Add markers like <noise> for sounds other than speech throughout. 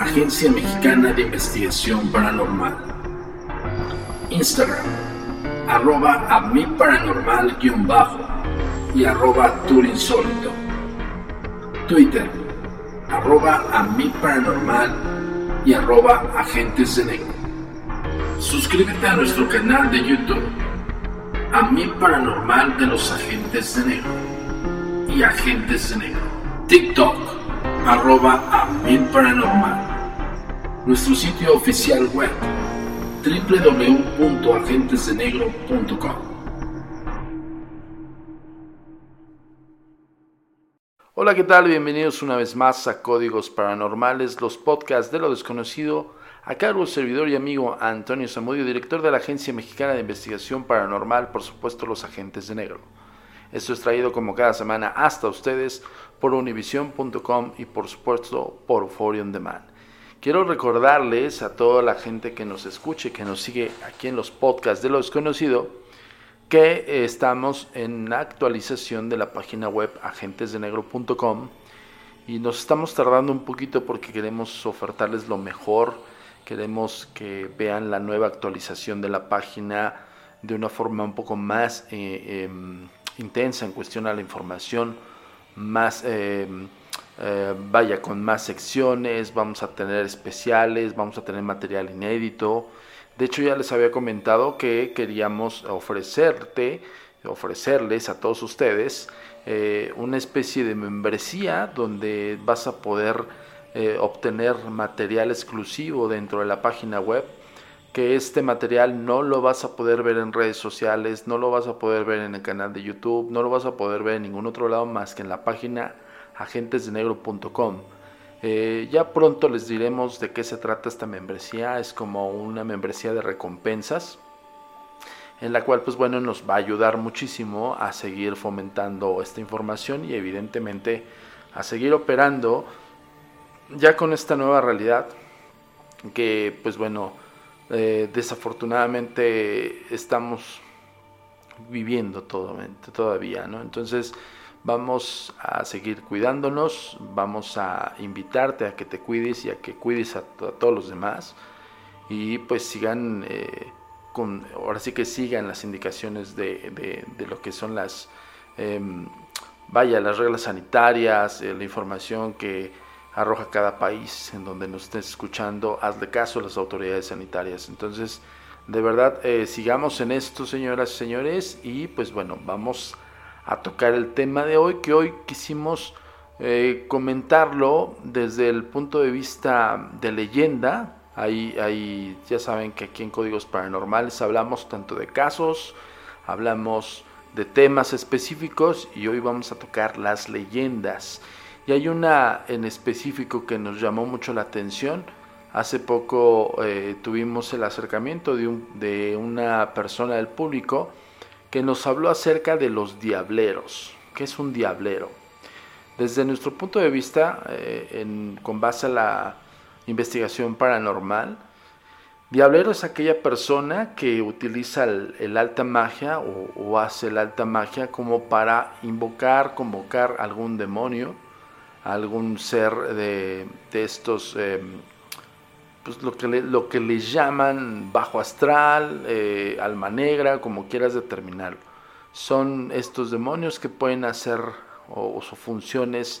Agencia Mexicana de Investigación Paranormal. Instagram, arroba a mi paranormal bajo y arroba turinsólito. Twitter, arroba a paranormal y arroba agentes de negro. Suscríbete a nuestro canal de YouTube, a mi paranormal de los agentes de negro y agentes de negro. TikTok, arroba a mi paranormal. Nuestro sitio oficial web, www.agentesdenegro.com. Hola, ¿qué tal? Bienvenidos una vez más a Códigos Paranormales, los podcasts de lo desconocido, a cargo del servidor y amigo Antonio Zamudio, director de la Agencia Mexicana de Investigación Paranormal, por supuesto los Agentes de Negro. Esto es traído como cada semana hasta ustedes por univision.com y por supuesto por Euphoria On Demand. Quiero recordarles a toda la gente que nos escuche, que nos sigue aquí en los podcasts de lo desconocido, que estamos en la actualización de la página web agentesdenegro.com y nos estamos tardando un poquito porque queremos ofertarles lo mejor, queremos que vean la nueva actualización de la página de una forma un poco más eh, eh, intensa en cuestión a la información, más eh, eh, vaya con más secciones, vamos a tener especiales, vamos a tener material inédito. De hecho ya les había comentado que queríamos ofrecerte, ofrecerles a todos ustedes eh, una especie de membresía donde vas a poder eh, obtener material exclusivo dentro de la página web que este material no lo vas a poder ver en redes sociales, no lo vas a poder ver en el canal de YouTube, no lo vas a poder ver en ningún otro lado más que en la página agentesdenegro.com. Eh, ya pronto les diremos de qué se trata esta membresía, es como una membresía de recompensas en la cual pues bueno nos va a ayudar muchísimo a seguir fomentando esta información y evidentemente a seguir operando ya con esta nueva realidad que pues bueno, eh, desafortunadamente estamos viviendo todo, todavía, ¿no? Entonces vamos a seguir cuidándonos, vamos a invitarte a que te cuides y a que cuides a, todos los demás y pues sigan, eh, con, ahora sí que sigan las indicaciones de, de, lo que son las, em, vaya, las reglas sanitarias, eh, la información que arroja cada país en donde nos estés escuchando, hazle caso a las autoridades sanitarias. Entonces, de verdad, eh, sigamos en esto, señoras y señores, y pues bueno, vamos a tocar el tema de hoy, que hoy quisimos eh, comentarlo desde el punto de vista de leyenda. Ahí, ahí ya saben que aquí en Códigos Paranormales hablamos tanto de casos, hablamos de temas específicos y hoy vamos a tocar las leyendas. Y hay una en específico que nos llamó mucho la atención. Hace poco eh, tuvimos el acercamiento de, de una persona del público que nos habló acerca de los diableros. ¿Qué es un diablero? Desde nuestro punto de vista, eh, con base a la investigación paranormal, diablero es aquella persona que utiliza el, alta magia o, hace el alta magia como para invocar, convocar algún demonio algún ser de, estos, em, pues lo que, le, lo que llaman bajo astral, eh, alma negra, como quieras determinarlo. Son estos demonios que pueden hacer o, su función es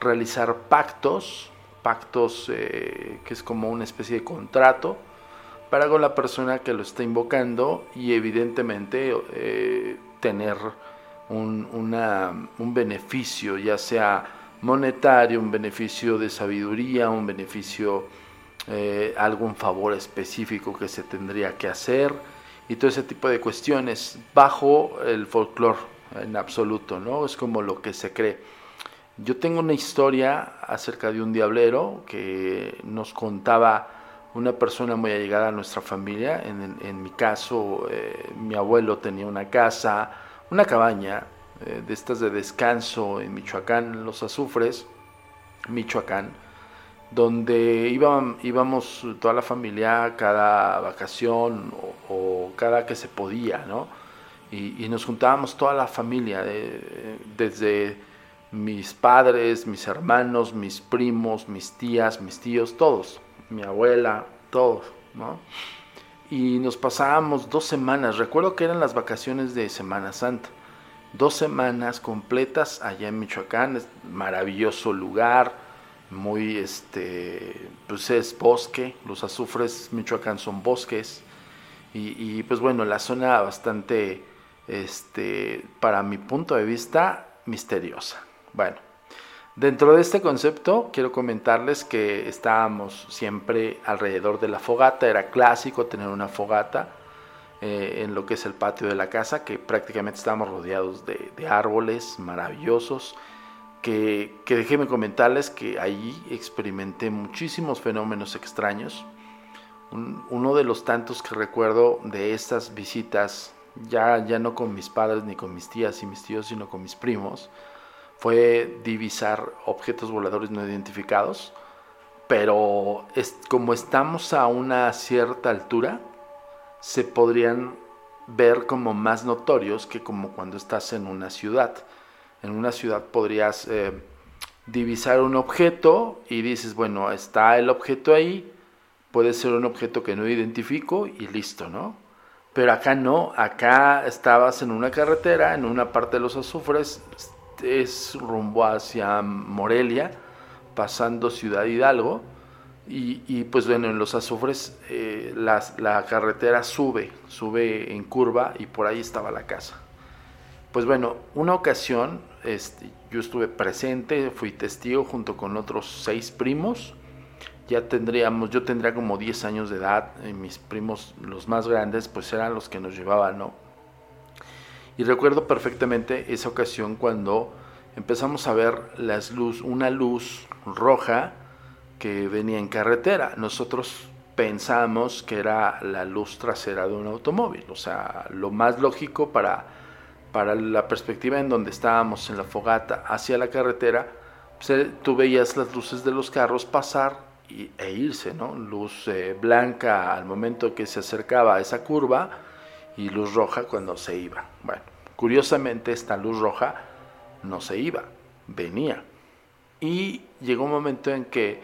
realizar pactos, pactos eh, que es como una especie de contrato para con la persona que lo está invocando y evidentemente eh, tener un, un beneficio, ya sea monetario, un beneficio de sabiduría, un beneficio, eh, algún favor específico que se tendría que hacer y todo ese tipo de cuestiones bajo el folclore en absoluto, ¿no? Es como lo que se cree. Yo tengo una historia acerca de un diablero que nos contaba una persona muy allegada a nuestra familia. En, mi caso, eh, mi abuelo tenía una casa, una cabaña eh, de estas de descanso en Michoacán, Los Azufres, Michoacán, donde íbamos toda la familia cada vacación o, cada que se podía, ¿no? Y, nos juntábamos toda la familia, desde mis padres, mis hermanos, mis primos, mis tías, mis tíos, todos, mi abuela, todos, ¿no? Y nos pasábamos dos semanas, recuerdo que eran las vacaciones de Semana Santa dos semanas completas allá en Michoacán, maravilloso lugar, muy este, pues es bosque, los azufres Michoacán son bosques y, pues bueno, la zona bastante, este, para mi punto de vista, misteriosa. Bueno, dentro de este concepto quiero comentarles que estábamos siempre alrededor de la fogata, era clásico tener una fogata, eh, en lo que es el patio de la casa, que prácticamente estábamos rodeados de, árboles maravillosos, que, que, déjenme comentarles que allí experimenté muchísimos fenómenos extraños. uno de los tantos que recuerdo de estas visitas, ya, ya no con mis padres ni con mis tías y mis tíos, sino con mis primos, fue divisar objetos voladores no identificados, pero es, como estamos a una cierta altura, se podrían ver como más notorios que como cuando estás en una ciudad. En una ciudad podrías eh, divisar un objeto y dices, bueno, está el objeto ahí, puede ser un objeto que no identifico y listo, ¿no? Pero acá no, acá estabas en una carretera, en una parte de los azufres, es rumbo hacia Morelia, pasando Ciudad Hidalgo, y, pues bueno, en los azufres eh, la carretera sube, sube en curva y por ahí estaba la casa. Pues bueno, una ocasión este, yo estuve presente, fui testigo junto con otros seis primos. Ya tendríamos, yo tendría como 10 años de edad, y mis primos, los más grandes, pues eran los que nos llevaban, ¿no? Y recuerdo perfectamente esa ocasión cuando empezamos a ver las luz, una luz roja que venía en carretera. Nosotros pensamos que era la luz trasera de un automóvil, o sea, lo más lógico para, para la perspectiva en donde estábamos en la fogata hacia la carretera, pues, eh, tú veías las luces de los carros pasar e irse, ¿no? Luz eh, blanca al momento que se acercaba a esa curva y luz roja cuando se iba. Bueno, curiosamente esta luz roja no se iba, venía. Y llegó un momento en que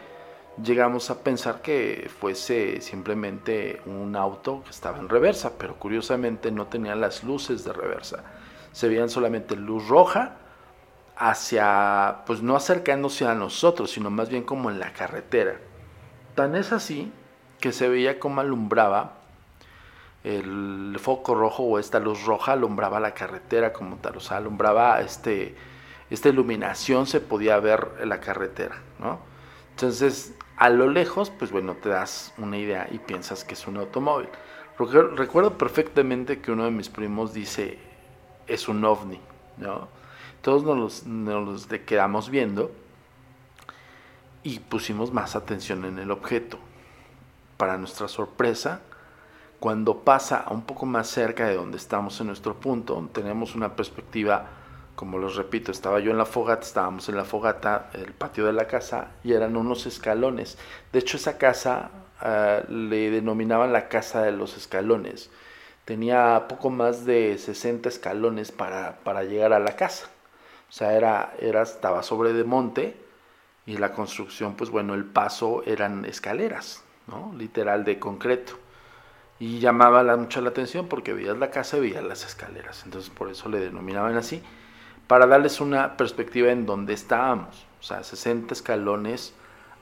llegamos a pensar que fuese simplemente un auto que estaba en reversa, pero curiosamente no tenía las luces de reversa. Se veían solamente luz roja hacia, pues no acercándose a nosotros, sino más bien como en la carretera. Tan es así que se veía como alumbraba el foco rojo o esta luz roja alumbraba la carretera como tal, o sea, alumbraba este, esta iluminación se podía ver en la carretera, ¿no? Entonces, a lo lejos, pues bueno, te das una idea y piensas que es un automóvil. Recuerdo perfectamente que uno de mis primos dice, es un ovni, ¿no? Todos nos, quedamos viendo y pusimos más atención en el objeto. Para nuestra sorpresa, cuando pasa un poco más cerca de donde estamos en nuestro punto, tenemos una perspectiva, como les repito, estaba yo en la fogata, estábamos en la fogata, el patio de la casa, y eran unos escalones. De hecho, esa casa ah, le denominaban la casa de los escalones. Tenía poco más de 60 escalones para, para llegar a la casa. O sea, era, era, estaba sobre de monte y la construcción, pues bueno, el paso eran escaleras, ¿no? Literal de concreto. Y llamaba la, mucho la atención porque veías la casa y veías las escaleras. Entonces por eso le denominaban así. Para darles una perspectiva en donde estábamos. O sea, 60 escalones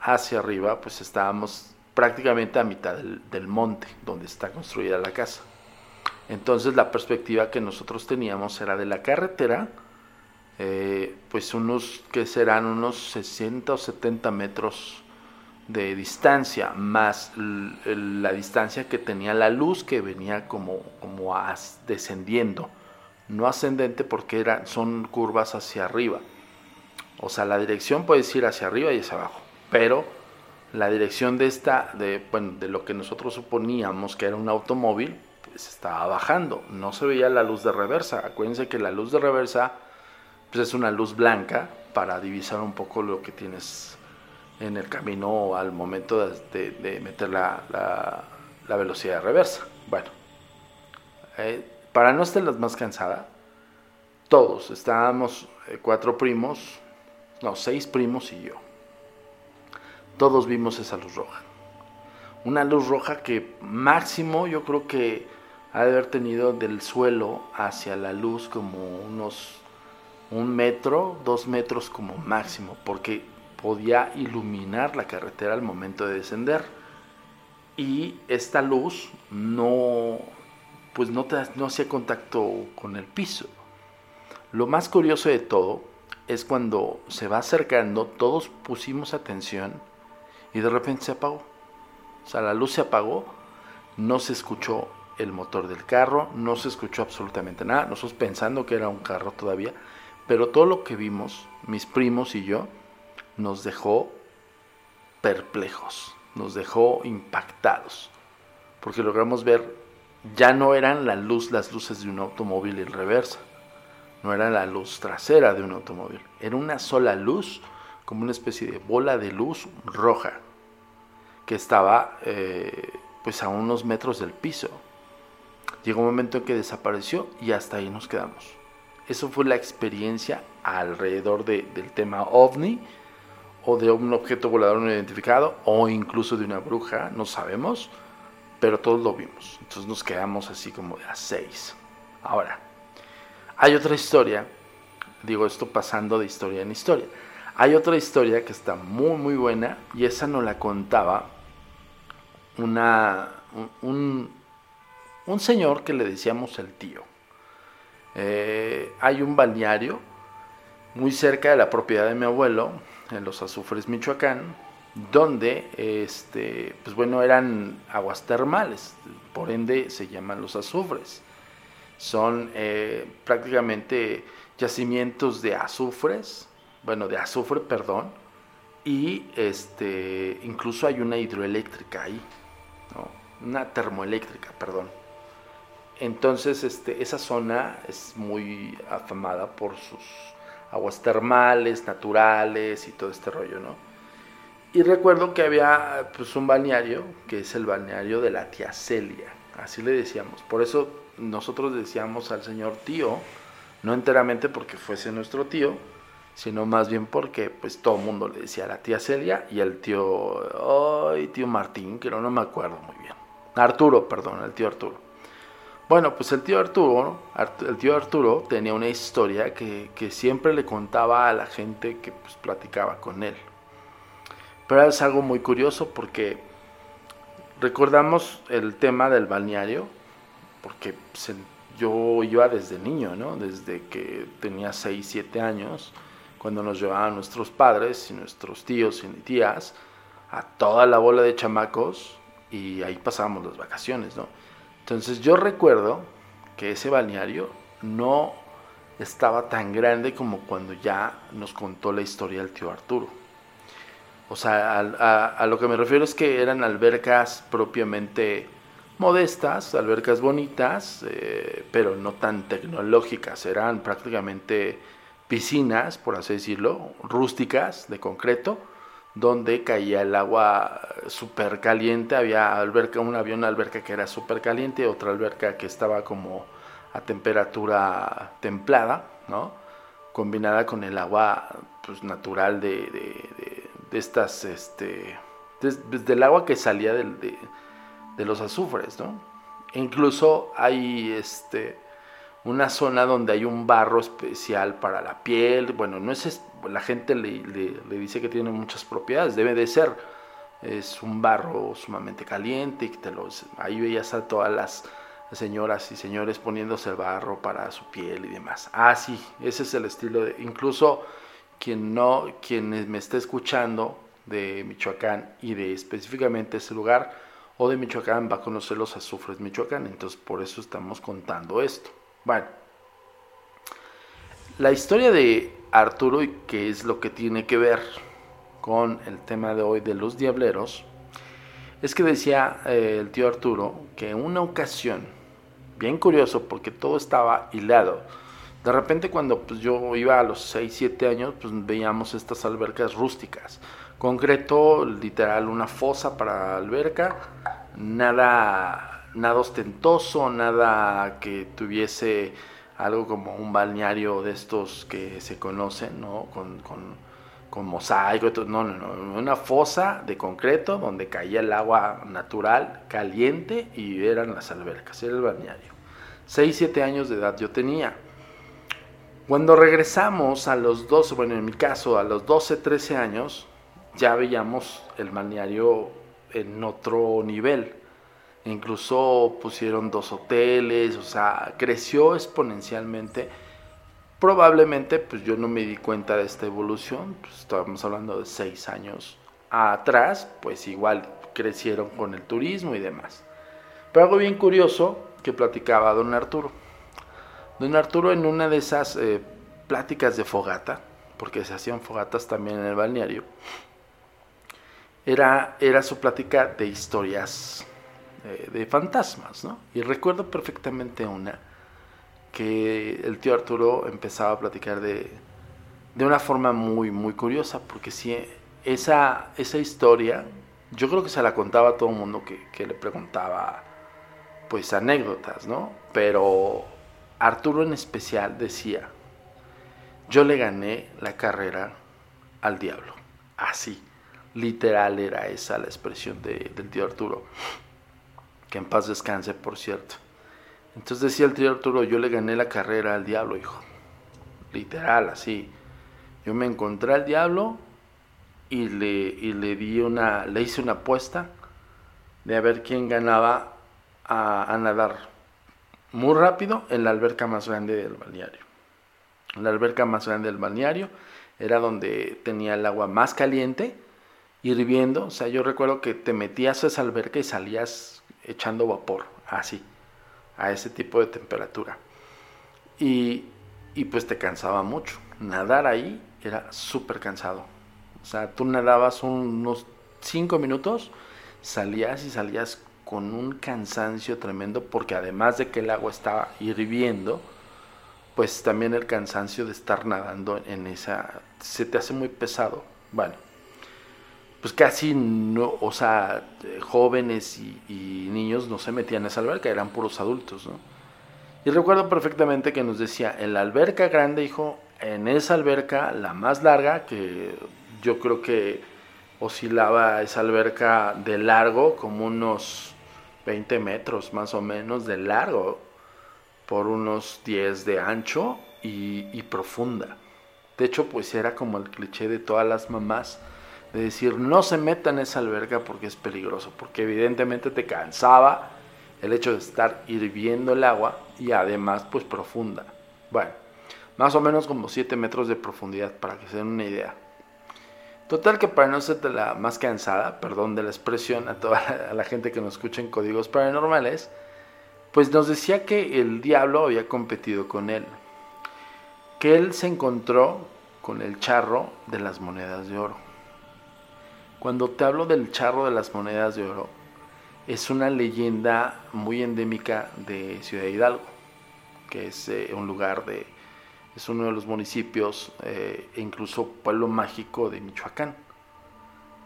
hacia arriba, pues estábamos prácticamente a mitad del, monte donde está construida la casa. Entonces la perspectiva que nosotros teníamos era de la carretera, eh, pues unos que serán unos 60 o 70 metros de distancia, más la distancia que tenía la luz que venía como, como descendiendo, no ascendente porque era, son curvas hacia arriba. O sea, la dirección puede ir hacia arriba y hacia abajo, pero la dirección de esta, de, bueno, de lo que nosotros suponíamos que era un automóvil, pues estaba bajando, no se veía la luz de reversa. Acuérdense que la luz de reversa pues es una luz blanca para divisar un poco lo que tienes en el camino al momento de, meter la, velocidad de reversa. Bueno, eh, para no estar más cansada, todos estábamos eh, cuatro primos, no, seis primos y yo. Todos vimos esa luz roja. Una luz roja que máximo yo creo que ha de haber tenido del suelo hacia la luz como unos un metro, dos metros como máximo, porque podía iluminar la carretera al momento de descender. Y esta luz no, pues no, no hacía contacto con el piso. Lo más curioso de todo es cuando se va acercando, todos pusimos atención y de repente se apagó. O sea, la luz se apagó, no se escuchó el motor del carro, no se escuchó absolutamente nada, nosotros pensando que era un carro todavía, pero todo lo que vimos, mis primos y yo, nos dejó perplejos, nos dejó impactados, porque logramos ver, ya no eran la luz, las luces de un automóvil en reversa, no era la luz trasera de un automóvil, era una sola luz, como una especie de bola de luz roja, que estaba eh, pues a unos metros del piso. Llegó un momento en que desapareció y hasta ahí nos quedamos. Eso fue la experiencia alrededor del tema ovni o de un objeto volador no identificado o incluso de una bruja, no sabemos, pero todos lo vimos. Entonces nos quedamos así como de a seis. Ahora, hay otra historia, digo esto pasando de historia en historia. Hay otra historia que está muy muy buena y esa nos la contaba una, un, un señor que le decíamos el tío. Eh, hay un balneario muy cerca de la propiedad de mi abuelo, en los Azufres, Michoacán, donde, este, pues bueno, eran aguas termales, por ende se llaman los azufres. Son eh, prácticamente yacimientos de azufres, bueno, de azufre, perdón, y este, incluso hay una hidroeléctrica ahí, una termoeléctrica, perdón. Entonces, este, esa zona es muy afamada por sus aguas termales, naturales y todo este rollo, ¿no? Y recuerdo que había pues un balneario, que es el balneario de la tía Celia, así le decíamos. Por eso nosotros decíamos al señor tío, no enteramente porque fuese nuestro tío, sino más bien porque pues todo el mundo le decía a la tía Celia y al tío, ay, tío Martín, que no, no me acuerdo muy bien. Arturo, perdón, el tío Arturo. Bueno, pues el tío Arturo, el tío Arturo tenía una historia que, siempre le contaba a la gente que pues, platicaba con él. Pero es algo muy curioso porque recordamos el tema del balneario, porque pues, yo iba desde niño, ¿no? Desde que tenía 6, 7 años, cuando nos llevaban nuestros padres y nuestros tíos y tías a toda la bola de chamacos y ahí pasábamos las vacaciones, ¿no? Entonces yo recuerdo que ese balneario no estaba tan grande como cuando ya nos contó la historia del tío Arturo. O sea, a, lo que me refiero es que eran albercas propiamente modestas, albercas bonitas, eh, pero no tan tecnológicas, eran prácticamente piscinas, por así decirlo, rústicas, de concreto, donde caía el agua súper caliente, había alberca, un avión, una alberca que era súper caliente, otra alberca que estaba como a temperatura templada, ¿no? Combinada con el agua pues, natural de, de, estas, este, del agua que salía de, de, los azufres, ¿no? E incluso hay, este, una zona donde hay un barro especial para la piel, bueno, no es la gente le, dice que tiene muchas propiedades, debe de ser. Es un barro sumamente caliente y te ahí veías a todas las señoras y señores poniéndose el barro para su piel y demás. Ah, sí, ese es el estilo de, incluso quien no, quien me está escuchando de Michoacán y de específicamente ese lugar o de Michoacán va a conocer los azufres Michoacán, entonces por eso estamos contando esto. Bueno, la historia de Arturo y qué es lo que tiene que ver con el tema de hoy de los diableros, es que decía eh, el tío Arturo que en una ocasión, bien curioso porque todo estaba hilado, de repente cuando pues, yo iba a los 6, 7 años, pues veíamos estas albercas rústicas, concreto, literal, una fosa para alberca, nada, nada ostentoso, nada que tuviese algo como un balneario de estos que se conocen, ¿no? Con, con, con mosaico, no, no, no, una fosa de concreto donde caía el agua natural, caliente y eran las albercas, era el balneario. 6, 7 años de edad yo tenía. Cuando regresamos a los 12, bueno, en mi caso, a los 12, 13 años, ya veíamos el balneario en otro nivel incluso pusieron dos hoteles, o sea, creció exponencialmente. Probablemente, pues yo no me di cuenta de esta evolución, pues estábamos hablando de seis años atrás, pues igual crecieron con el turismo y demás. Pero algo bien curioso que platicaba don Arturo. Don Arturo en una de esas eh, pláticas de fogata, porque se hacían fogatas también en el balneario, era, era su plática de historias de, fantasmas, ¿no? Y recuerdo perfectamente una que el tío Arturo empezaba a platicar de, de una forma muy, muy curiosa, porque si esa, esa historia, yo creo que se la contaba a todo el mundo que, que le preguntaba, pues, anécdotas, ¿no? Pero Arturo en especial decía, yo le gané la carrera al diablo, así, literal era esa la expresión de, del tío Arturo que en paz descanse, por cierto. Entonces decía el tío Arturo, yo le gané la carrera al diablo, hijo. Literal, así. Yo me encontré al diablo y le, y le di una, le hice una apuesta de a ver quién ganaba a, nadar muy rápido en la alberca más grande del balneario. La alberca más grande del balneario era donde tenía el agua más caliente, hirviendo. O sea, yo recuerdo que te metías a esa alberca y salías echando vapor, así, a ese tipo de temperatura. Y, y pues te cansaba mucho. Nadar ahí era súper cansado. O sea, tú nadabas unos 5 minutos, salías y salías con un cansancio tremendo porque además de que el agua estaba hirviendo, pues también el cansancio de estar nadando en esa se te hace muy pesado. Bueno, pues casi no, o sea, jóvenes y, niños no se metían en esa alberca, eran puros adultos, ¿no? Y recuerdo perfectamente que nos decía, en la alberca grande, hijo, en esa alberca, la más larga, que yo creo que oscilaba esa alberca de largo, como unos 20 metros más o menos de largo, por unos 10 de ancho y, y profunda. De hecho, pues era como el cliché de todas las mamás de decir no se meta en esa alberca porque es peligroso, porque evidentemente te cansaba el hecho de estar hirviendo el agua y además pues profunda. Bueno, más o menos como 7 metros de profundidad para que se den una idea. Total que para no ser la más cansada, perdón de la expresión a toda la, gente que nos escucha en códigos paranormales, pues nos decía que el diablo había competido con él, que él se encontró con el charro de las monedas de oro. Cuando te hablo del charro de las monedas de oro, es una leyenda muy endémica de Ciudad Hidalgo, que es eh, un lugar de, es uno de los municipios eh, e incluso pueblo mágico de Michoacán.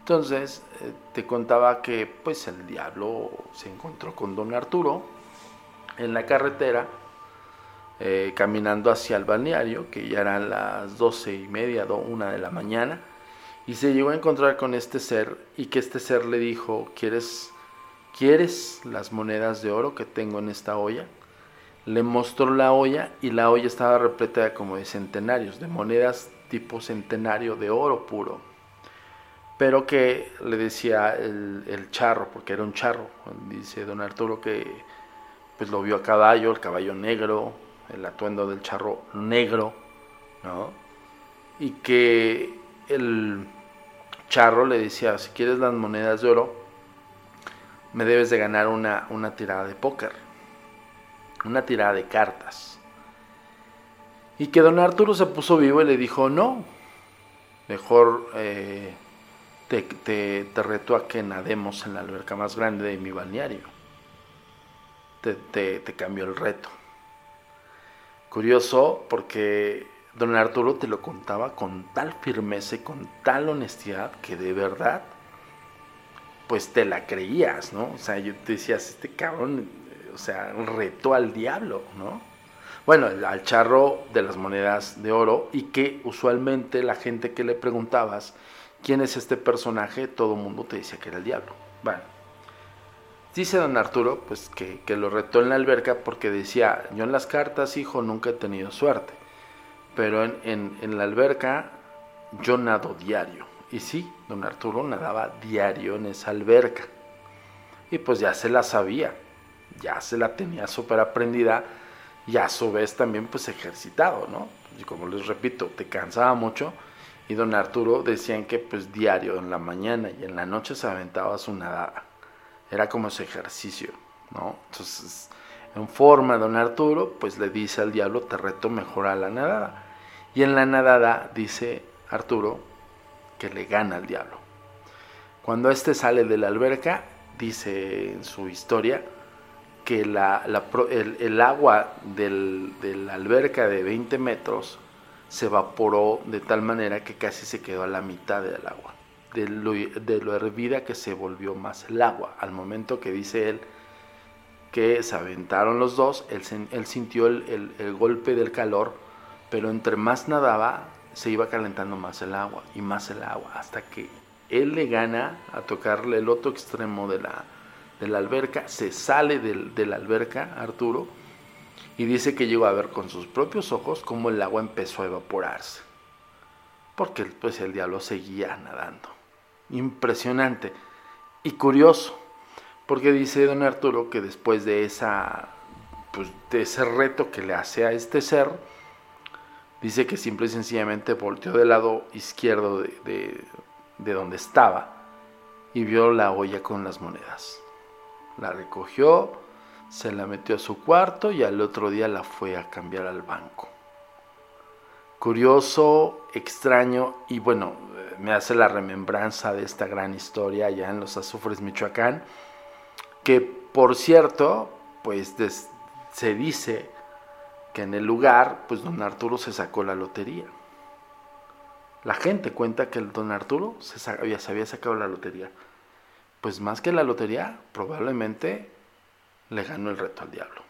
Entonces eh, te contaba que pues el diablo se encontró con don Arturo en la carretera caminando hacia el balneario, que ya eran las doce y media, una de la mañana, y se llegó a encontrar con este ser y que este ser le dijo, ¿quieres ¿quieres las monedas de oro que tengo en esta olla? Le mostró la olla y la olla estaba repleta como de centenarios, de monedas tipo centenario de oro puro. Pero que le decía el, charro, porque era un charro, dice don Arturo que pues lo vio a caballo, el caballo negro, el atuendo del charro negro, ¿no? Y que el charro le decía, si quieres las monedas de oro, me debes de ganar una, una tirada de póker, una tirada de cartas. Y que don Arturo se puso vivo y le dijo, no, mejor eh, te, te, reto a que nademos en la alberca más grande de mi balneario. Te, te, te cambió el reto. Curioso porque don Arturo te lo contaba con tal firmeza y con tal honestidad que de verdad pues te la creías, ¿no? O sea, yo te decías, este cabrón, o sea, retó al diablo, ¿no? Bueno, al charro de las monedas de oro y que usualmente la gente que le preguntabas quién es este personaje, todo el mundo te decía que era el diablo. Bueno, dice don Arturo, pues que, lo retó en la alberca porque decía, yo en las cartas, hijo, nunca he tenido suerte, pero en, en la alberca yo nado diario. Y sí, don Arturo nadaba diario en esa alberca. Y pues ya se la sabía, ya se la tenía súper aprendida y a su vez también pues ejercitado, ¿no? Y como les repito, te cansaba mucho y don Arturo decían que pues diario en la mañana y en la noche se aventaba su nadada. Era como ese ejercicio, ¿no? Entonces, en forma don Arturo pues le dice al diablo, te reto mejor a la nadada. Y en la nadada dice Arturo, que le gana al diablo. Cuando éste sale de la alberca, dice en su historia que el, agua de la alberca de 20 metros se evaporó de tal manera que casi se quedó a la mitad del agua, de lo, de lo hervida que se volvió más el agua. Al momento que dice él que se aventaron los dos, él, sintió el golpe del calor, pero entre más nadaba, se iba calentando más el agua y más el agua, hasta que él le gana a tocarle el otro extremo de la, de la alberca, se sale de la alberca, Arturo, y dice que llegó a ver con sus propios ojos cómo el agua empezó a evaporarse, porque pues el diablo seguía nadando. Impresionante y curioso, porque dice don Arturo que después de esa pues, de ese reto que le hace a este ser, Dice que simple y sencillamente volteó del lado izquierdo de, donde estaba y vio la olla con las monedas. La recogió, se la metió a su cuarto y al otro día la fue a cambiar al banco. Curioso, extraño y bueno, me hace la remembranza de esta gran historia allá en los Azufres, Michoacán, que por cierto, pues se dice que en el lugar, pues don Arturo se sacó la lotería. La gente cuenta que el don Arturo se, se había sacado la lotería. Pues más que la lotería, probablemente le ganó el reto al diablo.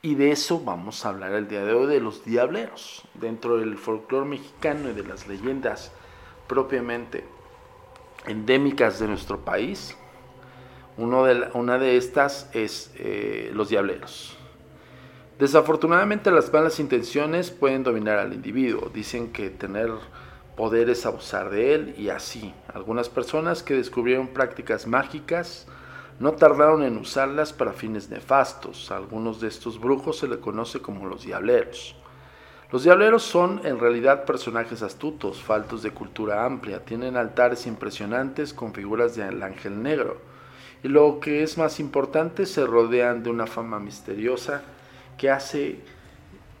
Y de eso vamos a hablar el día de hoy, de los diableros, dentro del folclore mexicano y de las leyendas propiamente endémicas de nuestro país. Una de estas es eh, los diableros. Desafortunadamente las malas intenciones pueden dominar al individuo. Dicen que tener poder es abusar de él y así. Algunas personas que descubrieron prácticas mágicas no tardaron en usarlas para fines nefastos. Algunos de estos brujos se le conoce como los diableros. Los diableros son en realidad personajes astutos, faltos de cultura amplia, tienen altares impresionantes con figuras del ángel negro, y lo que es más importante, se rodean de una fama misteriosa que hace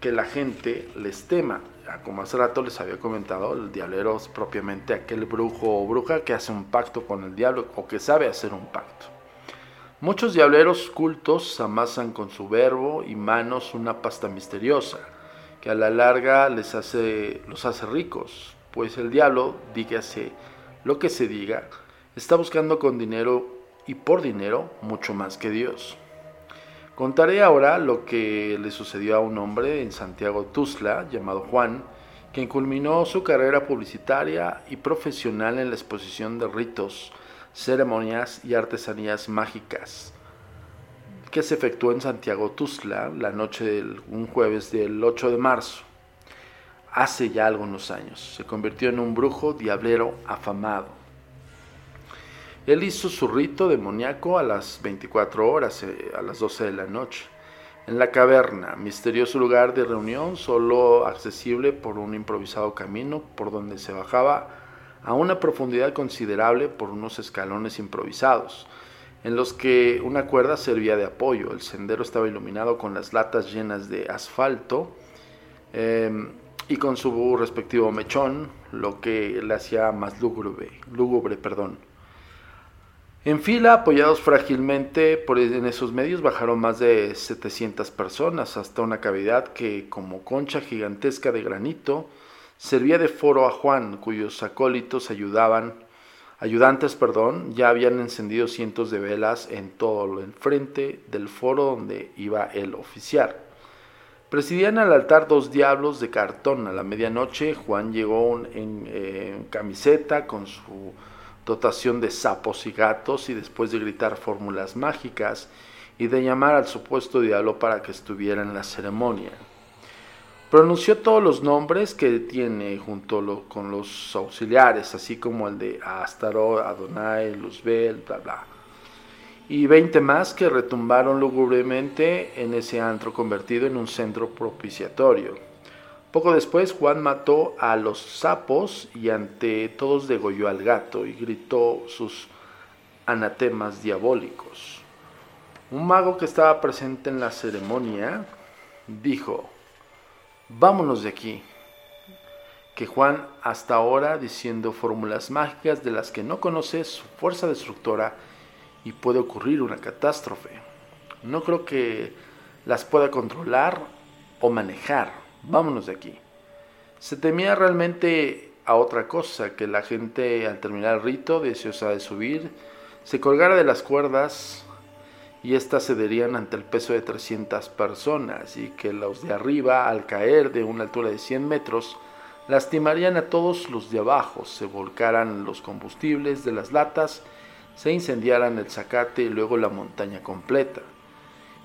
que la gente les tema. Como hace rato les había comentado, el diablero es propiamente aquel brujo o bruja que hace un pacto con el diablo o que sabe hacer un pacto. Muchos diableros cultos amasan con su verbo y manos una pasta misteriosa que a la larga les hace, los hace ricos, pues el diablo, dígase lo que se diga, está buscando con dinero y por dinero mucho más que Dios. Contaré ahora lo que le sucedió a un hombre en Santiago Tuzla llamado Juan, quien culminó su carrera publicitaria y profesional en la exposición de ritos, ceremonias y artesanías mágicas que se efectuó en Santiago Tuzla la noche del un jueves del 8 de marzo, hace ya algunos años. Se convirtió en un brujo diablero afamado. Él hizo su rito demoníaco a las 24 horas, eh, a las 12 de la noche, en la caverna, misterioso lugar de reunión solo accesible por un improvisado camino por donde se bajaba a una profundidad considerable por unos escalones improvisados en los que una cuerda servía de apoyo. El sendero estaba iluminado con las latas llenas de asfalto em, y con su respectivo mechón, lo que le hacía más lúgubre. lúgubre perdón. En fila, apoyados frágilmente por en esos medios, bajaron más de 700 personas hasta una cavidad que, como concha gigantesca de granito, servía de foro a Juan, cuyos acólitos ayudaban ayudantes, perdón, ya habían encendido cientos de velas en todo el frente del foro donde iba el oficiar. Presidían al altar dos diablos de cartón. A la medianoche Juan llegó en, en camiseta con su dotación de sapos y gatos y después de gritar fórmulas mágicas y de llamar al supuesto diablo para que estuviera en la ceremonia. Pronunció todos los nombres que tiene junto con los auxiliares, así como el de Astarot, Adonai, Luzbel, bla bla. Y veinte más que retumbaron lúgubremente en ese antro convertido en un centro propiciatorio. Poco después Juan mató a los sapos y ante todos degolló al gato y gritó sus anatemas diabólicos. Un mago que estaba presente en la ceremonia dijo, Vámonos de aquí. Que Juan hasta ahora diciendo fórmulas mágicas de las que no conoce su fuerza destructora y puede ocurrir una catástrofe. No creo que las pueda controlar o manejar. Vámonos de aquí. Se temía realmente a otra cosa, que la gente al terminar el rito, deseosa de subir, se colgara de las cuerdas y éstas cederían ante el peso de 300 personas y que los de arriba, al caer de una altura de 100 metros, lastimarían a todos los de abajo, se volcaran los combustibles de las latas, se incendiaran el zacate y luego la montaña completa.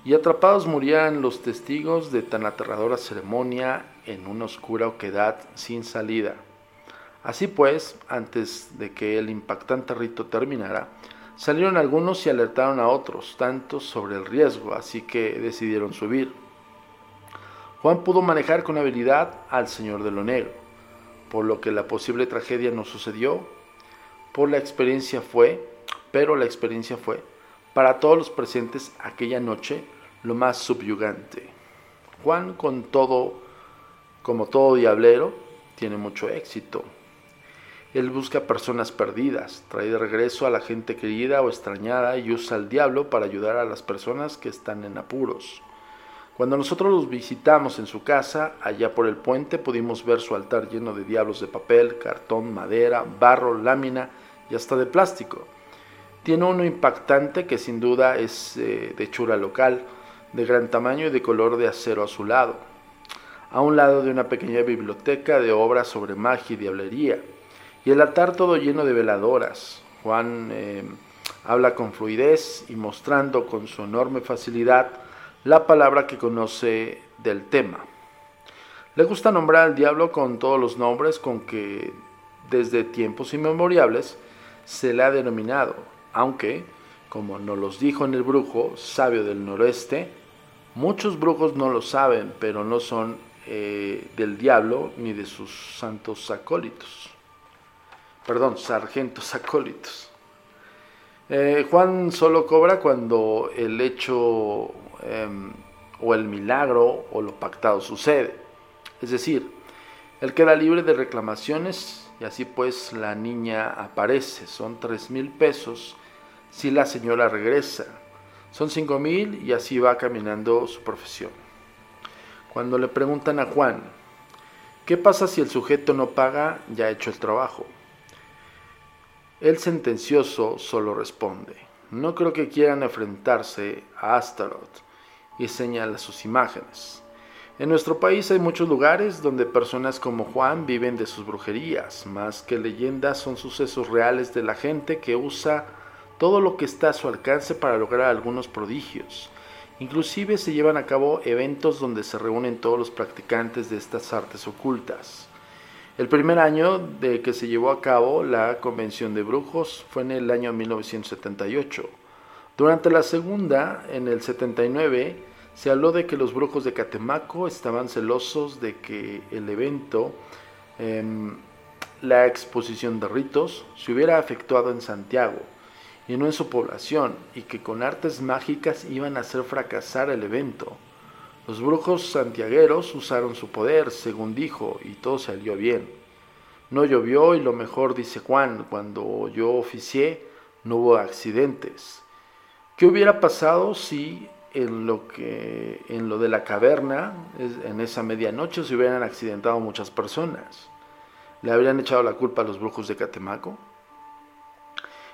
Y atrapados murieran los testigos de tan aterradora ceremonia en una oscura oquedad sin salida. Así pues, antes de que el impactante rito terminara, Salieron algunos y alertaron a otros, tantos sobre el riesgo, así que decidieron subir. Juan pudo manejar con habilidad al Señor de lo Negro, por lo que la posible tragedia no sucedió, por la experiencia fue, pero la experiencia fue, para todos los presentes aquella noche, lo más subyugante. Juan, con todo, como todo diablero, tiene mucho éxito, él busca personas perdidas, trae de regreso a la gente querida o extrañada y usa al diablo para ayudar a las personas que están en apuros. Cuando nosotros los visitamos en su casa, allá por el puente, pudimos ver su altar lleno de diablos de papel, cartón, madera, barro, lámina y hasta de plástico. Tiene uno impactante que sin duda es eh, de chura local, de gran tamaño y de color de acero azulado. A un lado de una pequeña biblioteca de obras sobre magia y diablería. Y el altar todo lleno de veladoras. Juan eh, habla con fluidez y mostrando con su enorme facilidad la palabra que conoce del tema. Le gusta nombrar al diablo con todos los nombres con que desde tiempos inmemoriales se le ha denominado, aunque, como nos los dijo en el brujo sabio del noreste, muchos brujos no lo saben, pero no son eh, del diablo ni de sus santos acólitos. Perdón, sargentos acólitos. Eh, Juan solo cobra cuando el hecho Em, o el milagro o lo pactado sucede. Es decir, él queda libre de reclamaciones y así pues la niña aparece. Son tres mil pesos si la señora regresa. Son cinco mil y así va caminando su profesión. Cuando le preguntan a Juan, ¿qué pasa si el sujeto no paga ya hecho el trabajo? El sentencioso solo responde, no creo que quieran enfrentarse a Astaroth y señala sus imágenes. En nuestro país hay muchos lugares donde personas como Juan viven de sus brujerías, más que leyendas son sucesos reales de la gente que usa todo lo que está a su alcance para lograr algunos prodigios. Inclusive se llevan a cabo eventos donde se reúnen todos los practicantes de estas artes ocultas. El primer año de que se llevó a cabo la Convención de Brujos fue en el año 1978. Durante la segunda, en el 79, se habló de que los brujos de Catemaco estaban celosos de que el evento, em, la exposición de ritos, se hubiera efectuado en Santiago no en su población, y que con artes mágicas iban a hacer fracasar el evento. Los brujos santiagueros usaron su poder, según dijo, y todo salió bien. No llovió y lo mejor, dice Juan, cuando yo oficié no hubo accidentes. ¿Qué hubiera pasado si en lo, que, en lo de la caverna, en esa medianoche, se hubieran accidentado muchas personas? ¿Le habrían echado la culpa a los brujos de Catemaco?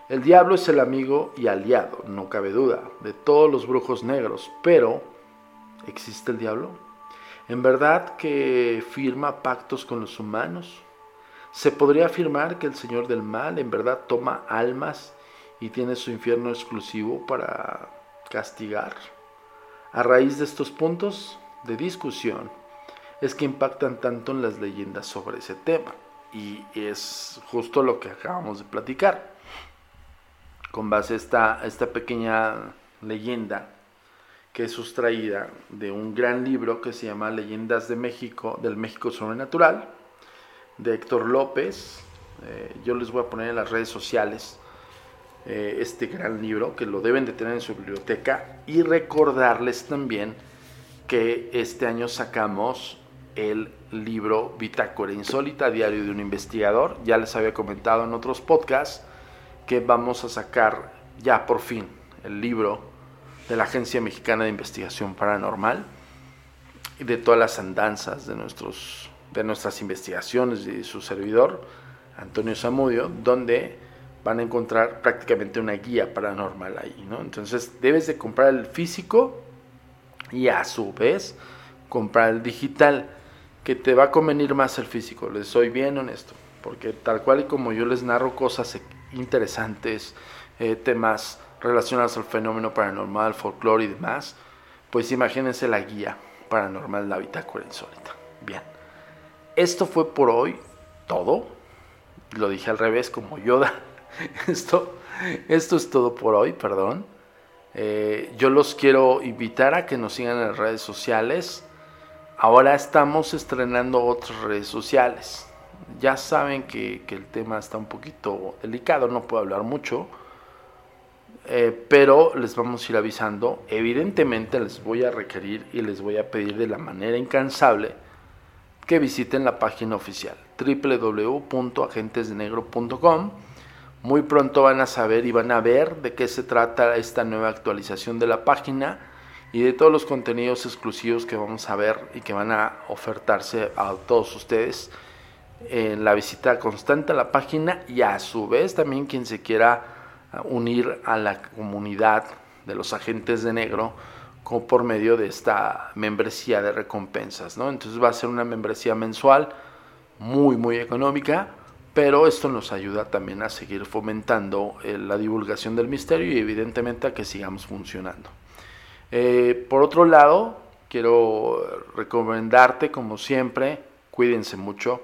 El diablo es el amigo y aliado, no cabe duda, de todos los brujos negros, pero ¿existe el diablo? ¿En verdad que firma pactos con los humanos? ¿Se podría afirmar que el Señor del Mal en verdad toma almas y tiene su infierno exclusivo para castigar. A raíz de estos puntos de discusión es que impactan tanto en las leyendas sobre ese tema y es justo lo que acabamos de platicar. Con base a esta, esta pequeña leyenda que es sustraída de un gran libro que se llama Leyendas de México, del México Sobrenatural, de Héctor López. Eh, yo les voy a poner en las redes sociales eh, este gran libro, que lo deben de tener en su biblioteca, y recordarles también que este año sacamos el libro Bitácora Insólita, Diario de un Investigador. Ya les había comentado en otros podcasts que vamos a sacar ya por fin el libro de la Agencia Mexicana de Investigación Paranormal y de todas las andanzas de, nuestros, de nuestras investigaciones y de su servidor, Antonio Zamudio, donde van a encontrar prácticamente una guía paranormal ahí, ¿no? Entonces debes de comprar el físico y a su vez comprar el digital, que te va a convenir más el físico, les soy bien honesto, porque tal cual y como yo les narro cosas interesantes, eh, temas relacionados al fenómeno paranormal, folclore y demás, pues imagínense la guía paranormal, la bitácora insólita. Bien, esto fue por hoy todo, lo dije al revés como Yoda. <laughs> esto, esto es todo por hoy, perdón. Eh, yo los quiero invitar a que nos sigan en las redes sociales. Ahora estamos estrenando otras redes sociales. Ya saben que, el tema está un poquito delicado, no puedo hablar mucho. Eh, pero les vamos a ir avisando. Evidentemente les voy a requerir y les voy a pedir de la manera incansable que visiten la página oficial www.agentesdenegro.com muy pronto van a saber y van a ver de qué se trata esta nueva actualización de la página y de todos los contenidos exclusivos que vamos a ver y que van a ofertarse a todos ustedes en la visita constante a la página y a su vez también quien se quiera unir a la comunidad de los agentes de negro por medio de esta membresía de recompensas. Entonces va a ser una membresía mensual muy muy económica, pero esto nos ayuda también a seguir fomentando eh, la divulgación del misterio y evidentemente a que sigamos funcionando. Eh, por otro lado, quiero recomendarte como siempre, cuídense mucho,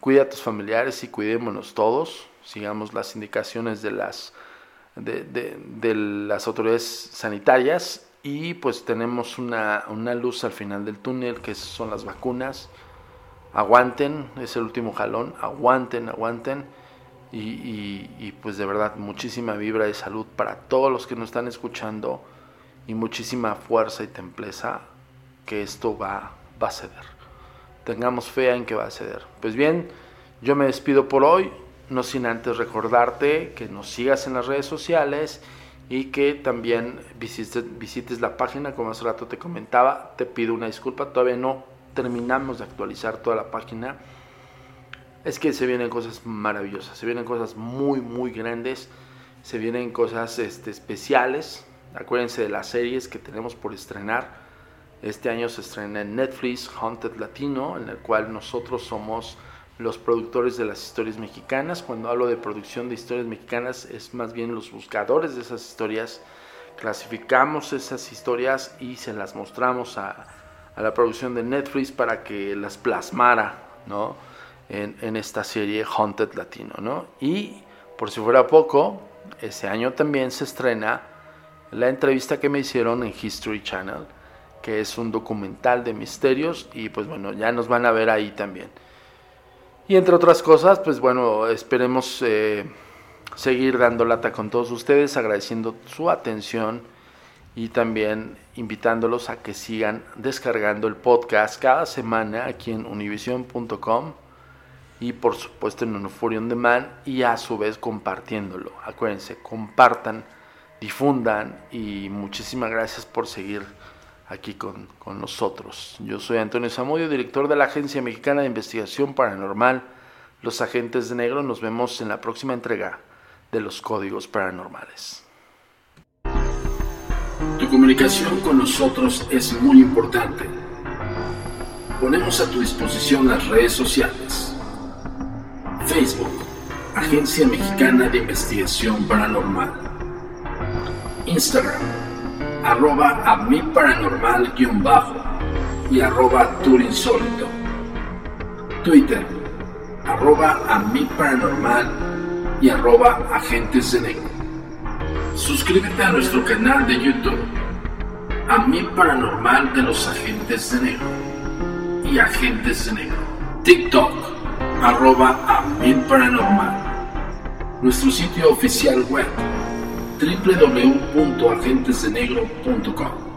cuida a tus familiares y cuidémonos todos, sigamos las indicaciones de las de, las autoridades sanitarias y pues tenemos una, luz al final del túnel que son las vacunas. Aguanten, es el último jalón, aguanten, aguanten. Y, pues de verdad muchísima vibra de salud para todos los que nos están escuchando y muchísima fuerza y templeza que esto va, va a ceder. Tengamos fe en que va a ceder. Pues bien, yo me despido por hoy no sin antes recordarte que nos sigas en las redes sociales y que también visites, visites la página, como hace rato te comentaba, te pido una disculpa, todavía no terminamos de actualizar toda la página. Es que se vienen cosas maravillosas, se vienen cosas muy, muy grandes, se vienen cosas este, especiales. Acuérdense de las series que tenemos por estrenar. Este año se estrena en Netflix Haunted Latino, en el cual nosotros somos los productores de las historias mexicanas. Cuando hablo de producción de historias mexicanas es más bien los buscadores de esas historias. Clasificamos esas historias y se las mostramos a, la producción de Netflix para que las plasmara ¿no? en, esta serie Haunted Latino. ¿no? Y por si fuera poco, ese año también se estrena la entrevista que me hicieron en History Channel, que es un documental de misterios y pues bueno, ya nos van a ver ahí también. Y entre otras cosas, pues bueno, esperemos eh, seguir dando lata con todos ustedes, agradeciendo su atención y también invitándolos a que sigan descargando el podcast cada semana aquí en univision.com y por supuesto en On Demand y a su vez compartiéndolo. Acuérdense, compartan, difundan y muchísimas gracias por seguir aquí con, nosotros. Yo soy Antonio Zamudio, director de la Agencia Mexicana de Investigación Paranormal, Los Agentes de Negro. Nos vemos en la próxima entrega de los Códigos Paranormales. Tu comunicación con nosotros es muy importante. Ponemos a tu disposición las redes sociales. Facebook, Agencia Mexicana de Investigación Paranormal. Instagram, arroba a mi paranormal guion bajo y arroba turinsólito. Twitter, arroba a mi paranormal y arroba agentes de negro. Suscríbete a nuestro canal de YouTube, a mi paranormal de los agentes de negro y agentes de negro. TikTok, arroba a mi paranormal. Nuestro sitio oficial web www.agentesdenegro.com.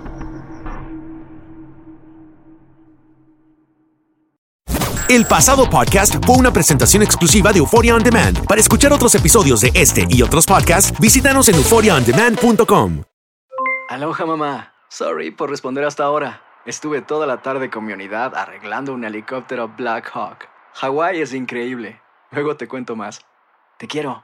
El pasado podcast fue una presentación exclusiva de Euphoria On Demand. Para escuchar otros episodios de este y otros podcasts, visítanos en euphoriaondemand.com. Aloha mamá. Sorry por responder hasta ahora. Estuve toda la tarde con mi unidad arreglando un helicóptero Black Hawk. Hawái es increíble. Luego te cuento más. Te quiero.